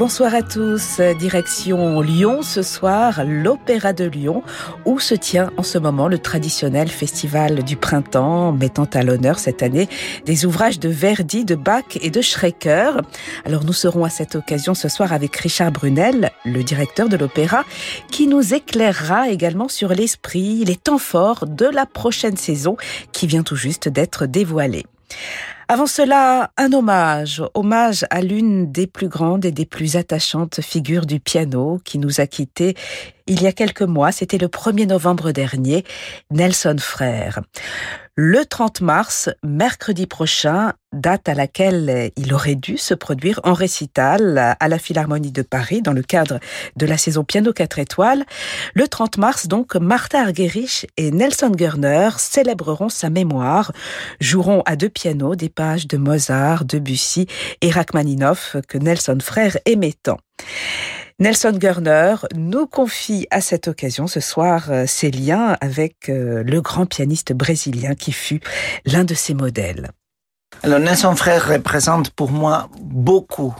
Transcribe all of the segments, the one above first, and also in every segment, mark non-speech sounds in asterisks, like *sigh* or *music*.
Bonsoir à tous. Direction Lyon ce soir, l'Opéra de Lyon, où se tient en ce moment le traditionnel festival du printemps, mettant à l'honneur cette année des ouvrages de Verdi, de Bach et de Schrecker. Alors nous serons à cette occasion ce soir avec Richard Brunel, le directeur de l'Opéra, qui nous éclairera également sur l'esprit, les temps forts de la prochaine saison qui vient tout juste d'être dévoilée. Avant cela, un hommage, hommage à l'une des plus grandes et des plus attachantes figures du piano qui nous a quittés il y a quelques mois, c'était le 1er novembre dernier, Nelson Frère. Le 30 mars, mercredi prochain, date à laquelle il aurait dû se produire en récital à la Philharmonie de Paris dans le cadre de la saison Piano 4 étoiles. Le 30 mars, donc, Martha Argerich et Nelson Gerner célébreront sa mémoire, joueront à deux pianos des pages de Mozart, Debussy et Rachmaninoff que Nelson Frère aimait tant. Nelson Gerner nous confie à cette occasion ce soir euh, ses liens avec euh, le grand pianiste brésilien qui fut l'un de ses modèles. Alors Nelson Frère représente pour moi beaucoup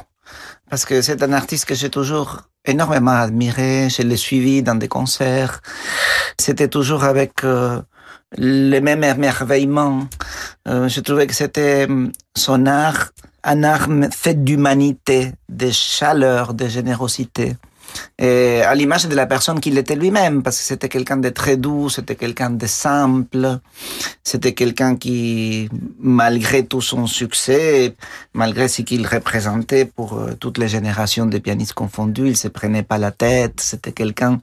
parce que c'est un artiste que j'ai toujours énormément admiré, je l'ai suivi dans des concerts. C'était toujours avec euh, le même émerveillement. Je trouvais que c'était son art un arme faite d'humanité, de chaleur, de générosité. Et à l'image de la personne qu'il était lui-même, parce que c'était quelqu'un de très doux, c'était quelqu'un de simple, c'était quelqu'un qui, malgré tout son succès, malgré ce qu'il représentait pour euh, toutes les générations de pianistes confondus, il se prenait pas la tête, c'était quelqu'un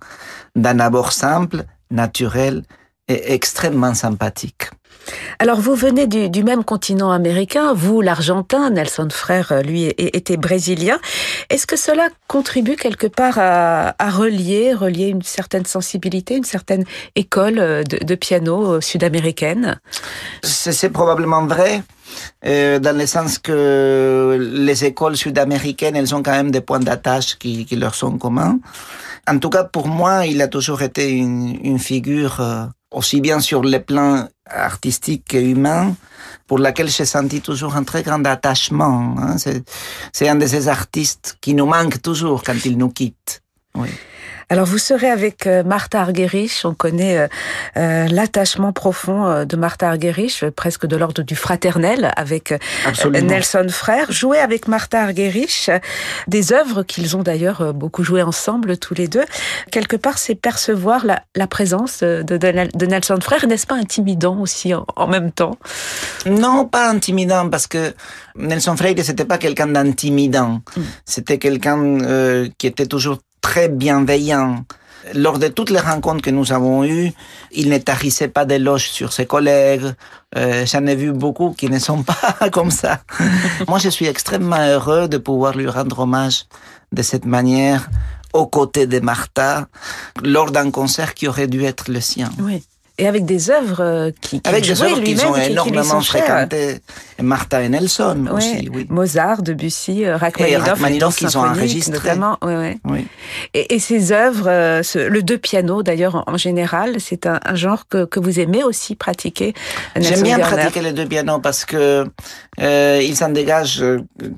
d'un abord simple, naturel et extrêmement sympathique. Alors vous venez du, même continent américain, vous l'Argentin, Nelson Frère lui était brésilien. Est-ce que cela contribue quelque part à, relier, relier une certaine sensibilité, une certaine école de, piano euh, sud-américaine? C'est probablement vrai. Euh, dans le sens que les écoles sud-américaines, elles ont quand même des points d'attache qui, leur sont communs. En tout cas, pour moi, il a toujours été une, figure euh, aussi bien sur le plan artistique que humain, pour laquelle j'ai senti toujours un très grand attachement. Hein. C'est un de ces artistes qui nous manque toujours quand il nous quitte. Oui. Alors vous serez avec euh, Martha Argerich, on connaît euh, euh, l'attachement profond de Martha Argerich, presque de l'ordre du fraternel avec Nelson Frère. Jouer avec Martha Argerich, des œuvres qu'ils ont d'ailleurs beaucoup joué ensemble tous les deux. Quelque part, c'est percevoir la, présence de, Nelson Frère, n'est-ce pas intimidant aussi en, même temps? Non, pas intimidant parce que Nelson Frère, c'était pas quelqu'un d'intimidant. Mm. C'était quelqu'un qui était toujours très bienveillant. Lors de toutes les rencontres que nous avons eues, il ne tarissait pas d'éloges sur ses collègues. Euh, J'en ai vu beaucoup qui ne sont *laughs* pas comme ça. Moi, je suis extrêmement heureux de pouvoir lui rendre hommage de cette manière aux côtés de Martha lors d'un concert qui aurait dû être le sien. Oui et avec des œuvres euh, qui, qui avec des œuvres qui ont énormément fréquenté Martha et Nelson aussi. Oui. Mozart, Debussy, euh, Rachmaninoff, et Rachmaninoff qu'ils ont enregistré. Notamment, oui, oui. oui. Et, et, ces œuvres, euh, ce, le deux pianos d'ailleurs en, général, c'est un, un, genre que, que vous aimez aussi pratiquer. J'aime bien pratiquer les deux pianos parce que euh, il s'en dégage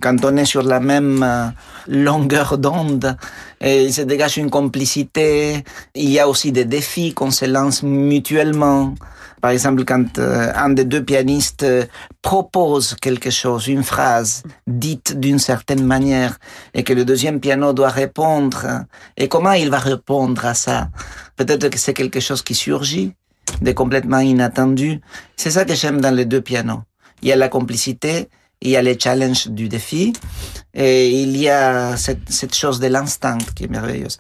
quand on est sur la même longueur d'onde. Et il se dégage une complicité. Il y a aussi des défis qu'on se lance mutuellement. Par exemple, quand euh, un des deux pianistes euh, propose quelque chose, une phrase dite d'une certaine manière, et que le deuxième piano doit répondre, et comment il va répondre à ça? Peut-être que c'est quelque chose qui surgit, de complètement inattendu. C'est ça que j'aime dans les deux pianos. Il y a la complicité, il y a les challenges du défi et il y a cette, cette chose de l'instinct qui est merveilleuse.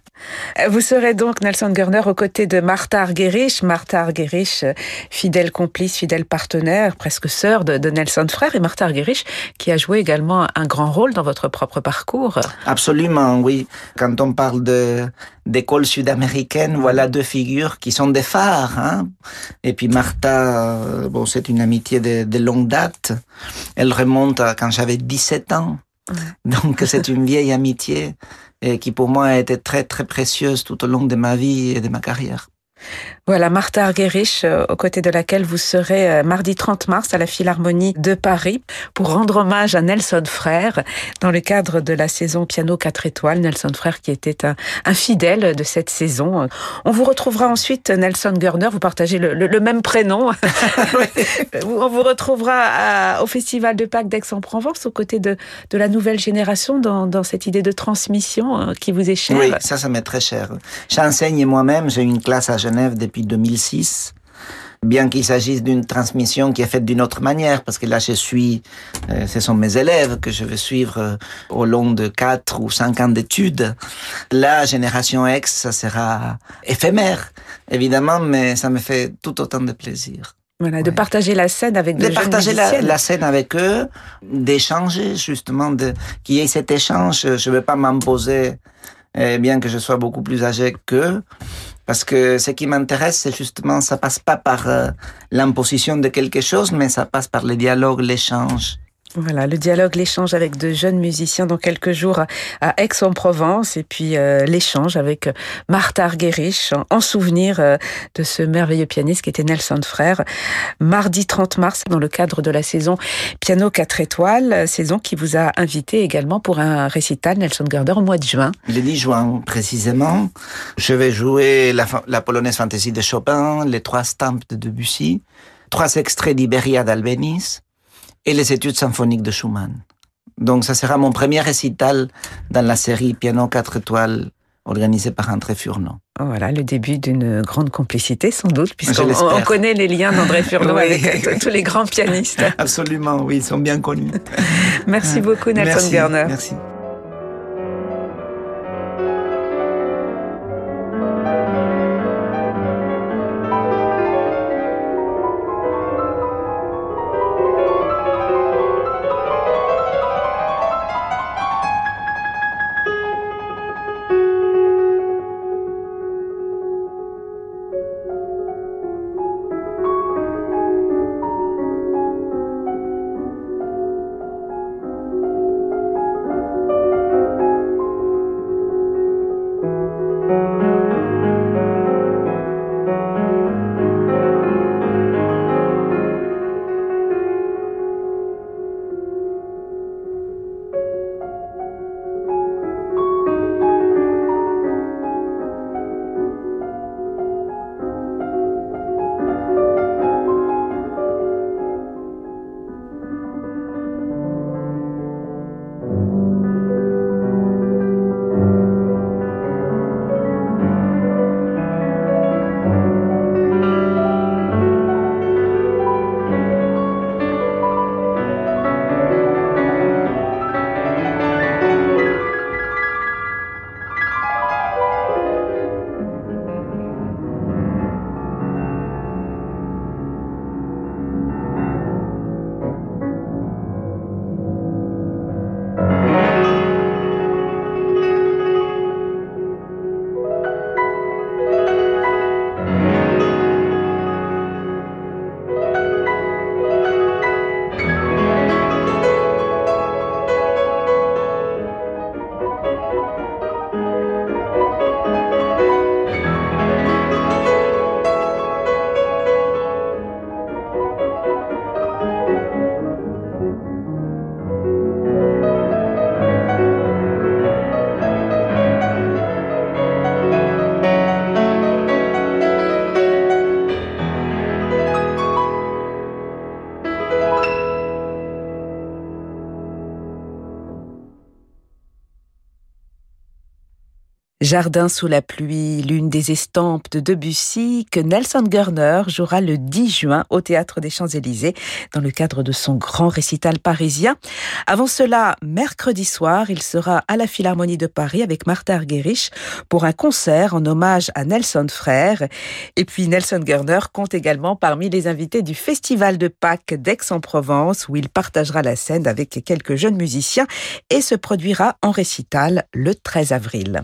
Vous serez donc Nelson Gerner aux côtés de Martha Argerich. Martha Argerich, fidèle complice, fidèle partenaire, presque sœur de, de, Nelson Frère et Martha Argerich qui a joué également un grand rôle dans votre propre parcours. Absolument, oui. Quand on parle de d'école sud-américaine, voilà deux figures qui sont des phares. Hein. Et puis Martha, euh, bon, c'est une amitié de, de longue date. Elle remonte à quand j'avais 17 ans. Donc c'est une vieille amitié et qui pour moi a été très très précieuse tout au long de ma vie et de ma carrière. Voilà, Martha Argerich, euh, aux côtés de laquelle vous serez euh, mardi 30 mars à la Philharmonie de Paris pour rendre hommage à Nelson Frère dans le cadre de la saison Piano 4 étoiles. Nelson Frère qui était un, fidèle de cette saison. On vous retrouvera ensuite, Nelson Görner, vous partagez le, même prénom. *laughs* *laughs* On vous retrouvera au Festival de Pâques d'Aix-en-Provence aux côtés de, de la nouvelle génération dans, dans cette idée de transmission euh, qui vous est chère. Oui, ça, ça m'est très cher. J'enseigne moi-même, j'ai une classe à Genève depuis 2006 bien qu'il s'agisse d'une transmission qui est faite d'une autre manière, parce que là je suis, euh, ce sont mes élèves que je vais suivre euh, au long de quatre ou cinq ans d'études. La génération X, ça sera éphémère, évidemment, mais ça me fait tout autant de plaisir. Voilà, de partager la scène avec de partager la, scène avec eux, d'échanger justement, de qu'il y ait cet échange. Je ne veux pas m'imposer, eh bien que je sois beaucoup plus âgé qu'eux, parce que ce qui m'intéresse, c'est justement, ça passe pas par euh, l'imposition de quelque chose, mais ça passe par le dialogue, l'échange. Voilà, le dialogue, l'échange avec de jeunes musiciens dans quelques jours à Aix-en-Provence et puis euh, l'échange avec Martha Argerich en souvenir euh, de ce merveilleux pianiste qui était Nelson Frère. Mardi 30 mars dans le cadre de la saison Piano 4 étoiles, saison qui vous a invité également pour un récital Nelson Garder au mois de juin. Le 10 juin précisément, je vais jouer la, polonaise fantasy de Chopin, les trois stampes de Debussy, trois extraits d'Iberia d'Albéniz, et les études symphoniques de Schumann. Donc ça sera mon premier récital dans la série Piano 4 étoiles organisée par André Furneau. Voilà, le début d'une grande complicité sans doute, puisqu'on connaît les liens d'André Furneau avec tous les grands pianistes. *laughs* Absolument, oui, ils sont bien connus. Merci beaucoup Nelson Garner. Merci. Jardin sous la pluie, l'une des estampes de Debussy que Nelson Gurner jouera le 10 juin au Théâtre des Champs-Élysées dans le cadre de son grand récital parisien. Avant cela, mercredi soir, il sera à la Philharmonie de Paris avec Martha Argerich pour un concert en hommage à Nelson Frère. Et puis Nelson Gurner compte également parmi les invités du Festival de Pâques d'Aix-en-Provence où il partagera la scène avec quelques jeunes musiciens et se produira en récital le 13 avril.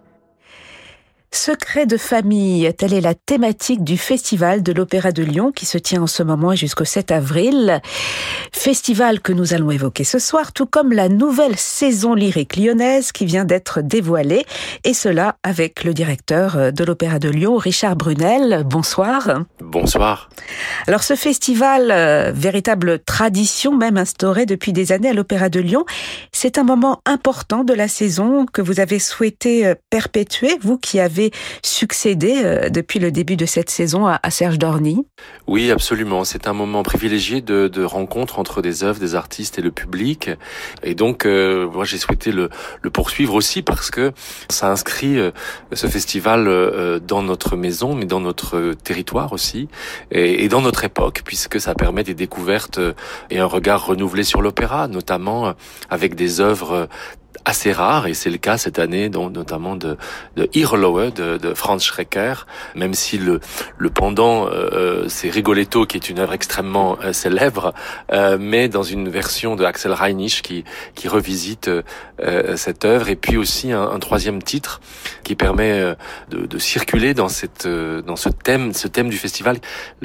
Secret de famille, telle est la thématique du Festival de l'Opéra de Lyon qui se tient en ce moment jusqu'au 7 avril. Festival que nous allons évoquer ce soir, tout comme la nouvelle saison lyrique lyonnaise qui vient d'être dévoilée, et cela avec le directeur de l'Opéra de Lyon, Richard Brunel. Bonsoir. Bonsoir. Alors ce festival, euh, véritable tradition même instaurée depuis des années à l'Opéra de Lyon, c'est un moment important de la saison que vous avez souhaité euh, perpétuer, vous qui avez succédé euh, depuis le début de cette saison à, Serge Dorny. Oui, absolument. C'est un moment privilégié de, rencontre entre des œuvres, des artistes et le public. Et donc, euh, moi, j'ai souhaité le, le, poursuivre aussi parce que ça inscrit euh, ce festival dans notre maison, mais dans notre territoire aussi, et, et, dans notre époque, puisque ça permet des découvertes et un regard renouvelé sur l'opéra, notamment avec des œuvres assez rare et c'est le cas cette année donc notamment de de Irlowe de, de Franz Schrecker même si le le pendant euh, euh, c'est Rigoletto qui est une œuvre extrêmement euh, célèbre euh, mais dans une version de Axel Reinich qui qui revisite cette œuvre et puis aussi un, un troisième titre qui permet de, de, circuler dans cette dans ce thème ce thème du festival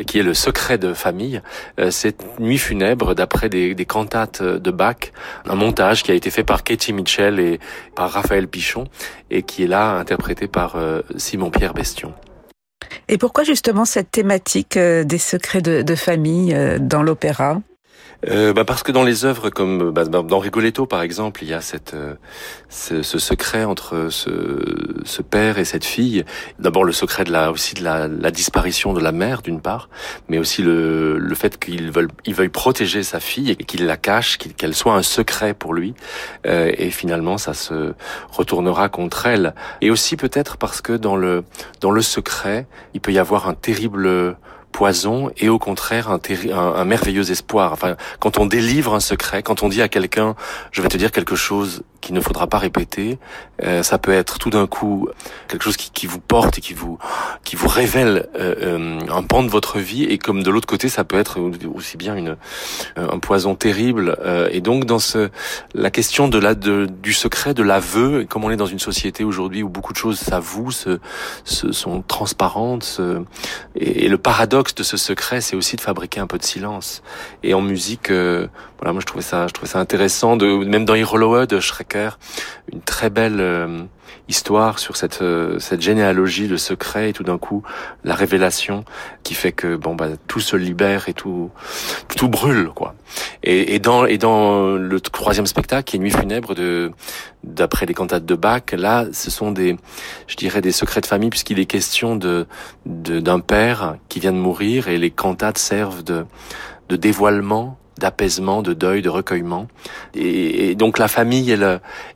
qui est le secret de famille cette nuit funèbre d'après des, des cantates de Bach un montage qui a été fait par Katie Mitchell et par Raphaël Pichon et qui est là interprété par euh, Simon-Pierre Bestion. Et pourquoi justement cette thématique euh, des secrets de, famille euh, dans l'opéra? Euh, bah Parce que dans les œuvres comme bah, dans Rigoletto par exemple, il y a cette, euh, ce, ce, secret entre ce, ce, père et cette fille. D'abord le secret de la, aussi de la, la disparition de la mère d'une part, mais aussi le, le fait qu'il veulent, il veuille protéger sa fille et qu'il la cache, qu'elle soit un secret pour lui. Euh, et finalement ça se retournera contre elle. Et aussi peut-être parce que dans le, dans le secret, il peut y avoir un terrible poison et au contraire un, un, merveilleux espoir. Enfin, quand on délivre un secret, quand on dit à quelqu'un, je vais te dire quelque chose qu'il ne faudra pas répéter, euh, ça peut être tout d'un coup quelque chose qui, qui, vous porte et qui vous qui vous révèle euh, euh, un pan de votre vie. Et comme de l'autre côté ça peut être aussi bien une un poison terrible. Et donc dans ce la question de la de, du secret de l'aveu comme on est dans une société aujourd'hui où beaucoup de choses s'avouent se, se, sont transparentes et, et le paradoxe de ce secret, c'est aussi de fabriquer un peu de silence. Et en musique, euh, voilà, moi je trouvais ça, je trouvais ça intéressant. De, même dans Iroloa de Schrecker, une très belle euh, histoire sur cette euh, cette généalogie, de secret et tout d'un coup la révélation qui fait que bon bah tout se libère et tout tout brûle quoi. Et, et dans et dans le troisième spectacle, qui est Nuit funèbre de d'après les cantates de Bach, là ce sont des je dirais des secrets de famille puisqu'il est question de d'un père qui vient de mourir et les cantates servent de de dévoilement d'apaisement, de deuil, de recueillement. Et, donc la famille et,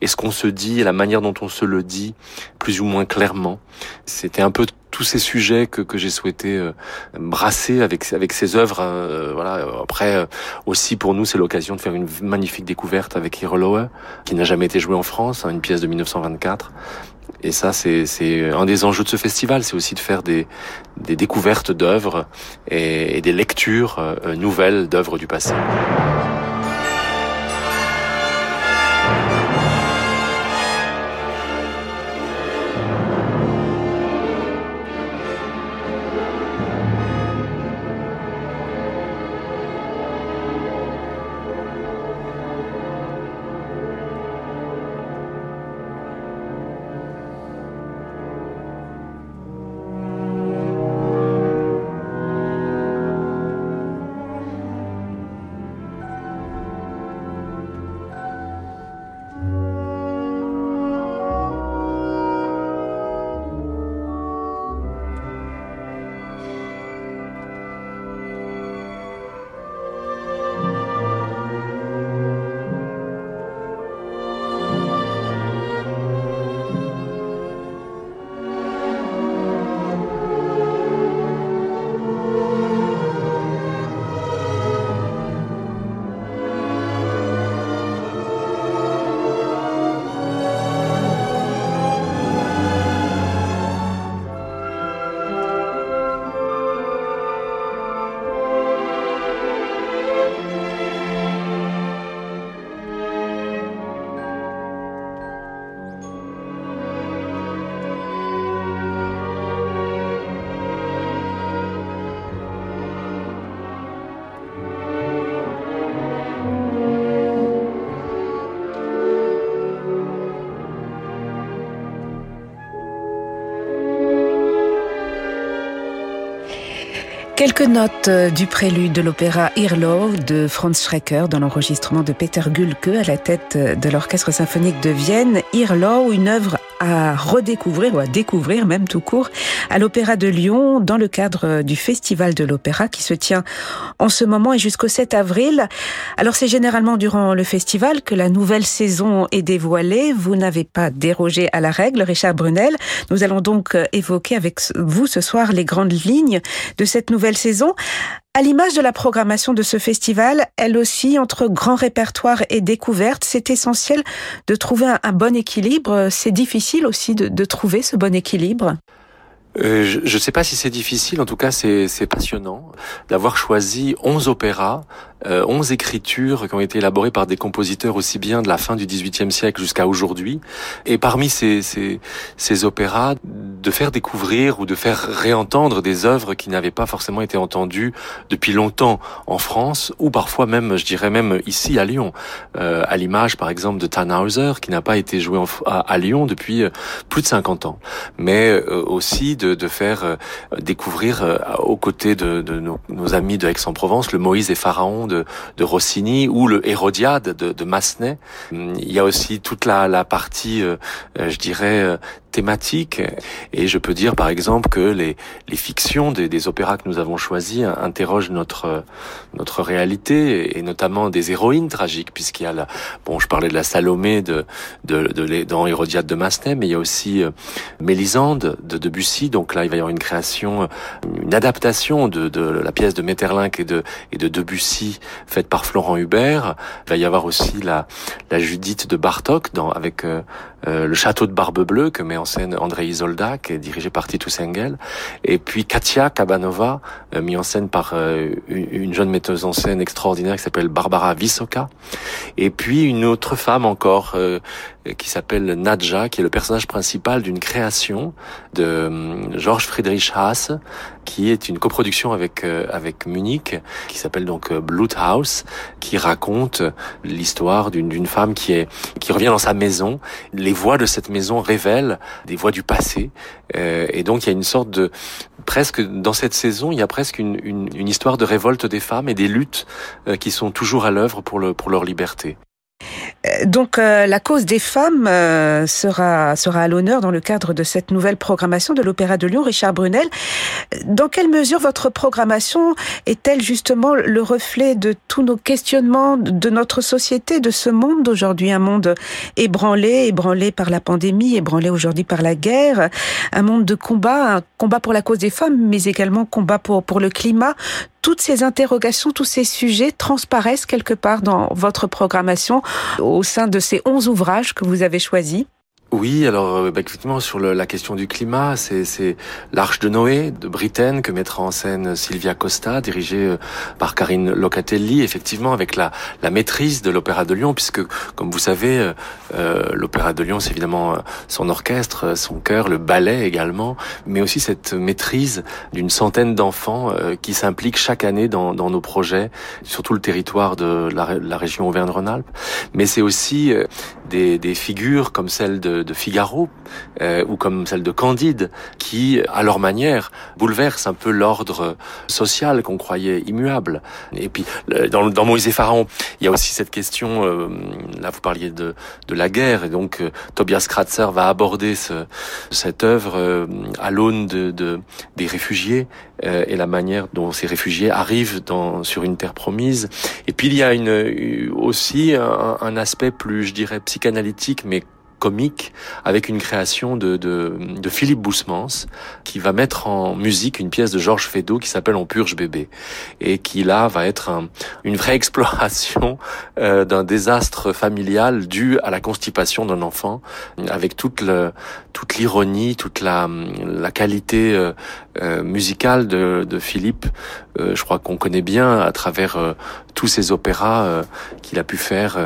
et ce qu'on se dit et la manière dont on se le dit, plus ou moins clairement, c'était un peu tous ces sujets que, que j'ai souhaité euh, brasser avec avec ces œuvres. Euh, voilà. Après euh, aussi pour nous c'est l'occasion de faire une magnifique découverte avec Hiroloe, qui n'a jamais été joué en France, hein, une pièce de 1924 et ça, c'est un des enjeux de ce festival, c'est aussi de faire des, des découvertes d'œuvres et, et, des lectures euh, nouvelles d'œuvres du passé. Quelques notes euh, du prélude de l'opéra Irlo de Franz Schrecker dans l'enregistrement de Peter Gulke à la tête euh, de l'Orchestre symphonique de Vienne. Irlo, une œuvre à redécouvrir ou à découvrir même tout court à l'Opéra de Lyon dans le cadre euh, du Festival de l'Opéra qui se tient en ce moment et jusqu'au 7 avril. Alors c'est généralement durant le festival que la nouvelle saison est dévoilée. Vous n'avez pas dérogé à la règle, Richard Brunel. Nous allons donc évoquer avec vous ce soir les grandes lignes de cette nouvelle saison. À l'image de la programmation de ce festival, elle aussi entre grand répertoire et découverte, c'est essentiel de trouver un, bon équilibre. C'est difficile aussi de trouver ce bon équilibre. Euh, je ne sais pas si c'est difficile, en tout cas c'est passionnant d'avoir choisi 11 opéras, euh, 11 écritures qui ont été élaborées par des compositeurs aussi bien de la fin du XVIIIe siècle jusqu'à aujourd'hui. Et parmi ces, ces, ces, opéras, de faire découvrir ou de faire réentendre des œuvres qui n'avaient pas forcément été entendues depuis longtemps en France, ou parfois même, je dirais même ici à Lyon, euh, à l'image par exemple de Tannhauser, qui n'a pas été joué à, Lyon depuis euh, plus de 50 ans, mais euh, aussi de, de faire euh, découvrir aux côtés de, de nos, nos, amis de Aix-en-Provence le Moïse et Pharaon de, de, Rossini ou le Hérodiade de, de Massenet. Il y a aussi toute la, la partie, je dirais, thématique. Et je peux dire, par exemple, que les, les fictions des, des opéras que nous avons choisis interrogent notre notre réalité et notamment des héroïnes tragiques, puisqu'il y a la, bon, je parlais de la Salomé de de, de, dans Hérodiade de Massenet, mais il y a aussi Mélisande de Debussy donc là, il va y avoir une création, une adaptation de, de la pièce de Metterlinck et de, et de Debussy faite par Florent Hubert. Il va y avoir aussi la, la Judith de Bartok dans, avec euh, euh, le château de Barbe Bleue que met en scène André Isolda, qui est dirigé par Titus Engel. Et puis Katia Kabanova, euh, mis en scène par une jeune metteuse en scène extraordinaire qui s'appelle Barbara Visoka. Et puis une autre femme encore qui s'appelle Nadja, qui est le personnage principal d'une création de hum, Georges Friedrich Haas, qui est une coproduction avec euh, avec Munich, qui s'appelle donc euh, House, qui raconte l'histoire d'une femme qui est qui revient dans sa maison. Les voix de cette maison révèlent des voix du passé, euh, et donc il y a une sorte de presque dans cette saison, il y a presque une, une, une histoire de révolte des femmes et des luttes qui sont toujours à l'œuvre pour le pour leur liberté. Donc euh, la cause des femmes euh, sera sera à l'honneur dans le cadre de cette nouvelle programmation de l'Opéra de Lyon. Richard Brunel, dans quelle mesure votre programmation est-elle justement le reflet de tous nos questionnements de notre société, de ce monde d'aujourd'hui, un monde ébranlé, ébranlé par la pandémie, ébranlé aujourd'hui par la guerre, un monde de combat, un combat pour la cause des femmes, mais également combat pour pour le climat toutes ces interrogations, tous ces sujets transparaissent quelque part dans votre programmation au sein de ces 11 ouvrages que vous avez choisis oui, alors euh, bah, effectivement sur la question du climat, c'est l'Arche de Noé de Britaine que mettra en scène Sylvia Costa, dirigée euh, par Karine Locatelli, effectivement avec la, maîtrise de l'Opéra de Lyon, puisque comme vous savez, euh, euh l'Opéra de Lyon c'est évidemment son orchestre, son chœur, le ballet également, mais aussi cette maîtrise d'une centaine d'enfants qui s'impliquent chaque année dans, dans, nos projets, sur tout le territoire de la, la région Auvergne-Rhône-Alpes. Mais c'est aussi des, des figures comme celle de de, Figaro euh, ou comme celle de Candide, qui, à leur manière, bouleversent un peu l'ordre social qu'on croyait immuable. Et puis, dans, dans Moïse et Pharaon, il y a aussi cette question, euh, là vous parliez de, de la guerre, et donc euh, Tobias Kratzer va aborder ce, cette œuvre à l'aune de, de, des réfugiés et la manière dont ces réfugiés arrivent dans, sur une terre promise. Et puis il y a une, aussi un, un aspect plus, je dirais, psychanalytique, mais comique avec une création de, de, de, Philippe Boussemans qui va mettre en musique une pièce de Georges Feydeau qui s'appelle On purge bébé et qui là va être un, une vraie *laughs* exploration euh, d'un désastre familial dû à la constipation d'un enfant avec toute le, toute l'ironie, toute la, la qualité euh, euh musicale de, de Philippe. Euh, je crois qu'on connaît bien à travers euh, tous ces opéras qu'il a pu faire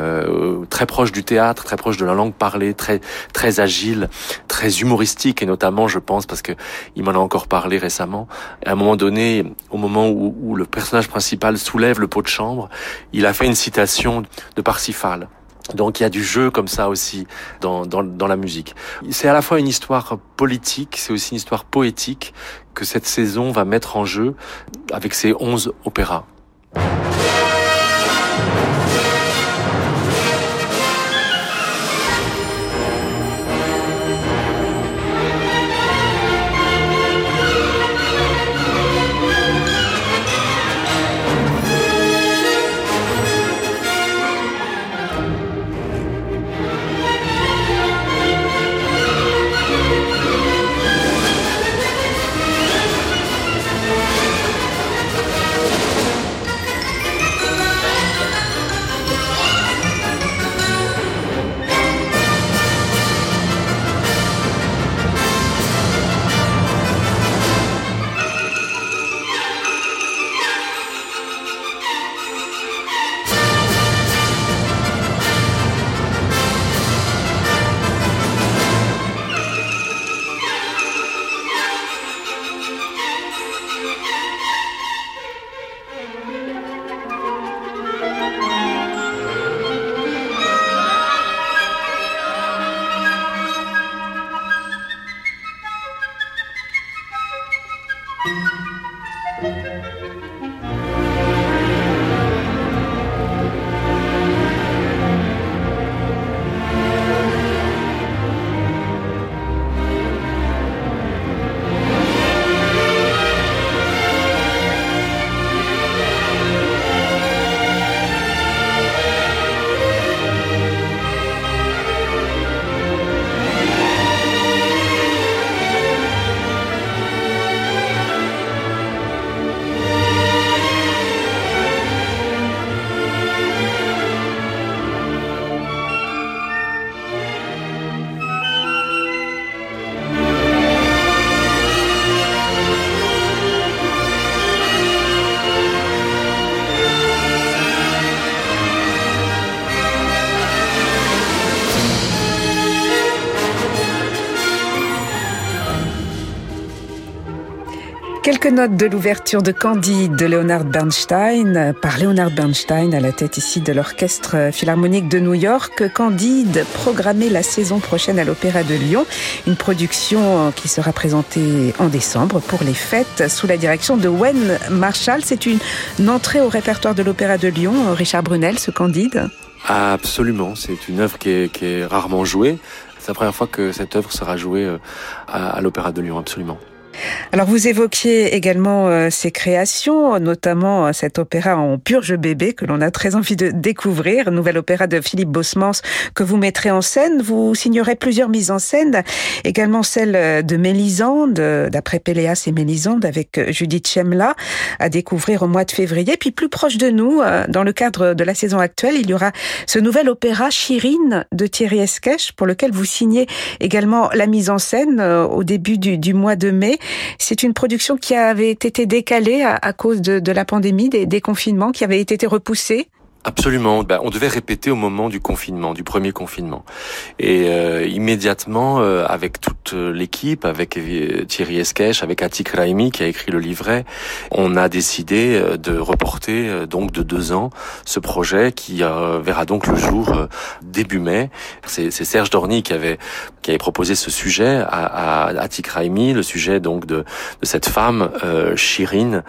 très proche du théâtre, très proche de la langue parlée, très très agile, très humoristique et notamment, je pense, parce que il m'en a encore parlé récemment. À un moment donné, au moment où, le personnage principal soulève le pot de chambre, il a fait une citation de Parsifal Donc il y a du jeu comme ça aussi dans, dans, dans la musique. C'est à la fois une histoire politique, c'est aussi une histoire poétique que cette saison va mettre en jeu avec ses onze opéras. Quelques notes de l'ouverture de Candide de Leonard Bernstein par Leonard Bernstein à la tête ici de l'Orchestre Philharmonique de New York. Candide programmé la saison prochaine à l'Opéra de Lyon, une production qui sera présentée en décembre pour les fêtes sous la direction de Wen Marshall. C'est une, entrée au répertoire de l'Opéra de Lyon. Richard Brunel, ce Candide Absolument, c'est une œuvre qui est, rarement jouée. C'est la première fois que cette œuvre sera jouée euh, à l'Opéra de Lyon, absolument. Alors vous évoquiez également euh, ces créations, notamment euh, cet opéra en purge bébé que l'on a très envie de découvrir, nouvel opéra de Philippe Bosmans que vous mettrez en scène. Vous signerez plusieurs mises en scène, également celle euh, de Mélisande, d'après Péléas et Mélisande avec Judith Chemla, à découvrir au mois de février. Puis plus proche de nous, dans le cadre de la saison actuelle, il y aura ce nouvel opéra Chirine de Thierry Esquèche pour lequel vous signez également la mise en scène au début du, du mois de mai. C'est une production qui avait été décalée à, cause de, la pandémie, des, des confinements, qui avait été repoussée. Absolument. Ben, on devait répéter au moment du confinement, du premier confinement. Et euh, immédiatement, euh, avec toute l'équipe, avec euh, Thierry Esquèche, avec Atik Raimi qui a écrit le livret, on a décidé de reporter donc de deux ans ce projet qui verra donc le jour début mai. C'est Serge Dorny qui avait qui avait proposé ce sujet à, à Atik Raimi, le sujet donc de, de cette femme Shirin,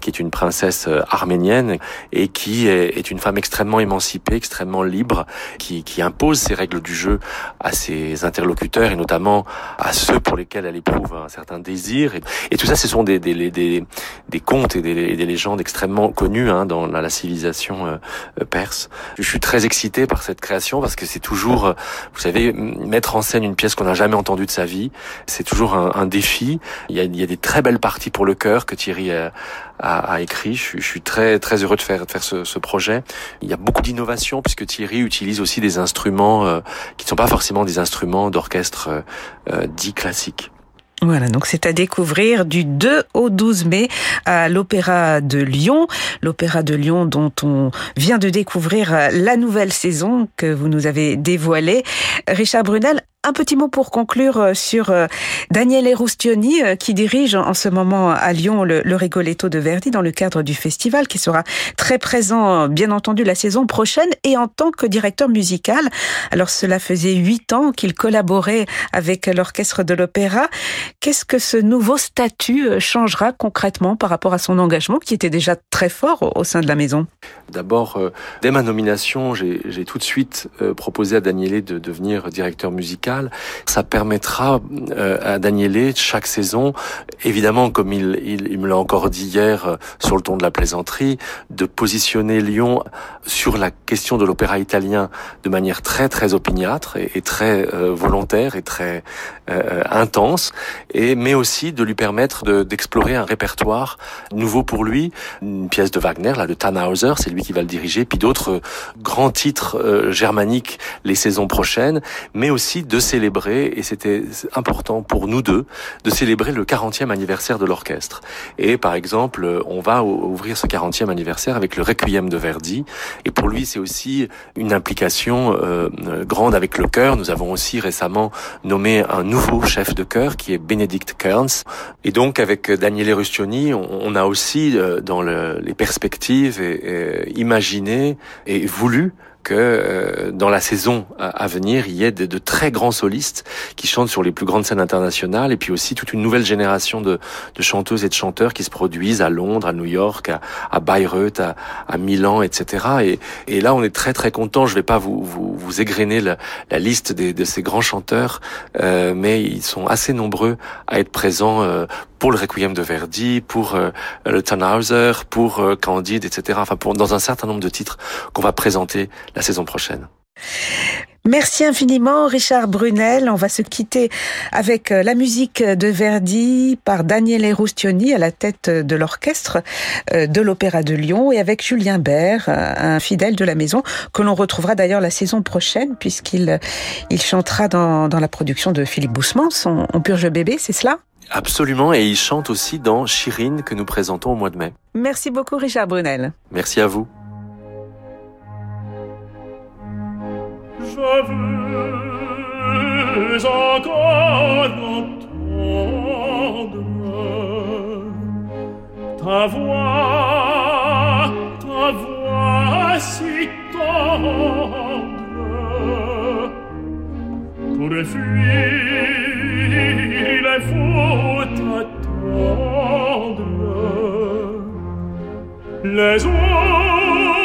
qui est une princesse arménienne et qui est, est une femme extrêmement émancipé, extrêmement libre, qui, qui impose ses règles du jeu à ses interlocuteurs et notamment à ceux pour lesquels elle éprouve un certain désir. Et, tout ça, ce sont des, des, des, des contes et des, des légendes extrêmement connues hein, dans la, civilisation euh, euh, perse. Je suis très excité par cette création parce que c'est toujours, euh, vous savez, mettre en scène une pièce qu'on n'a jamais entendue de sa vie, c'est toujours un, un, défi. Il y, a, il y a des très belles parties pour le cœur que Thierry a, a, a écrit. Je, je, suis très très heureux de faire, de faire ce, ce projet. Il y a beaucoup d'innovations puisque Thierry utilise aussi des instruments euh, qui ne sont pas forcément des instruments d'orchestre euh, euh, dits classiques. Voilà, donc c'est à découvrir du 2 au 12 mai à l'Opéra de Lyon. L'Opéra de Lyon dont on vient de découvrir la nouvelle saison que vous nous avez dévoilée. Richard Brunel, Un petit mot pour conclure euh, sur euh, Daniele Rustioni euh, qui dirige en ce moment à Lyon le, le, de Verdi dans le cadre du festival qui sera très présent bien entendu la saison prochaine et en tant que directeur musical. Alors cela faisait huit ans qu'il collaborait avec l'orchestre de l'opéra. Qu'est-ce que ce nouveau statut changera concrètement par rapport à son engagement qui était déjà très fort au sein de la maison? D'abord, dès ma nomination, j'ai tout de suite proposé à Daniele de devenir directeur musical ça permettra euh, à Daniele chaque saison, évidemment, comme il, il, me l'a encore dit hier euh, sur le ton de la plaisanterie, de positionner Lyon sur la question de l'opéra italien de manière très très opiniâtre et, très euh, volontaire et très intense, et mais aussi de lui permettre d'explorer un répertoire nouveau pour lui, une pièce de Wagner, là, de Tannhauser, c'est lui qui va le diriger, puis d'autres grands titres germaniques les saisons prochaines, mais aussi de célébrer, et c'était important pour nous deux, de célébrer le 40e anniversaire de l'orchestre. Et par exemple, on va ouvrir ce 40e anniversaire avec le Requiem de Verdi. Et pour lui, c'est aussi une implication euh, grande avec le chœur. Nous avons aussi récemment nommé un nouveau chef de chœur qui est Benedict Kearns. Et donc, avec Daniele Rustioni, on, a aussi, euh, dans le, les perspectives, et, et imaginé et voulu que euh, dans la saison à venir, il y ait de, de, très grands solistes qui chantent sur les plus grandes scènes internationales, et puis aussi toute une nouvelle génération de, de chanteuses et de chanteurs qui se produisent à Londres, à New York, à, à Bayreuth, à, à, Milan, etc. Et, et, là, on est très très content. Je vais pas vous, vous, vous égrener la, la liste des, de ces grands chanteurs, euh, mais ils sont assez nombreux à être présents euh, pour le Requiem de Verdi, pour euh, le Tannhauser, pour euh, Candide, etc. Enfin, pour, dans un certain nombre de titres qu'on va présenter la saison prochaine. Merci infiniment, Richard Brunel. On va se quitter avec euh, la musique de Verdi par Daniele Rustioni à la tête de l'orchestre de l'Opéra de Lyon et avec Julien Bert, un fidèle de la maison, que l'on retrouvera d'ailleurs la saison prochaine puisqu'il il chantera dans, dans la production de Philippe Boussemans, son On purge bébé, c'est cela? Absolument, et il chante aussi dans Chirine que nous présentons au mois de mai. Merci beaucoup Richard Brunel. Merci à vous. Je veux encore entendre ta voix, ta voix si tendre pour fuir il faut attendre les ombres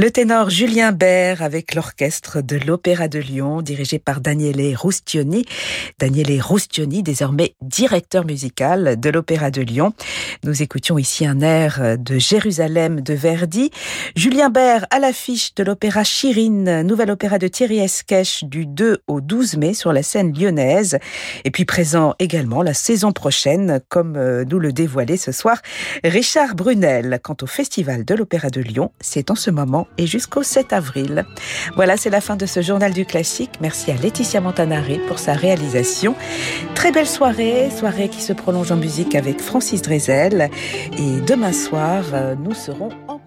Le ténor Julien Bert avec l'orchestre de l'Opéra de Lyon dirigé par Daniele Roustioni. Daniele Roustioni, désormais directeur musical de l'Opéra de Lyon. Nous écoutions ici un air de Jérusalem de Verdi. Julien Bert à l'affiche de l'Opéra Chirine, nouvel opéra de Thierry Esquèche du 2 au 12 mai sur la scène lyonnaise. Et puis présent également la saison prochaine, comme euh, nous le dévoilait ce soir Richard Brunel. Quant au Festival de l'Opéra de Lyon, c'est en ce moment et jusqu'au 7 avril. Voilà, c'est la fin de ce journal du classique. Merci à Laetitia Montanari pour sa réalisation. Très belle soirée, soirée qui se prolonge en musique avec Francis Drezel. Et demain soir, euh, nous serons en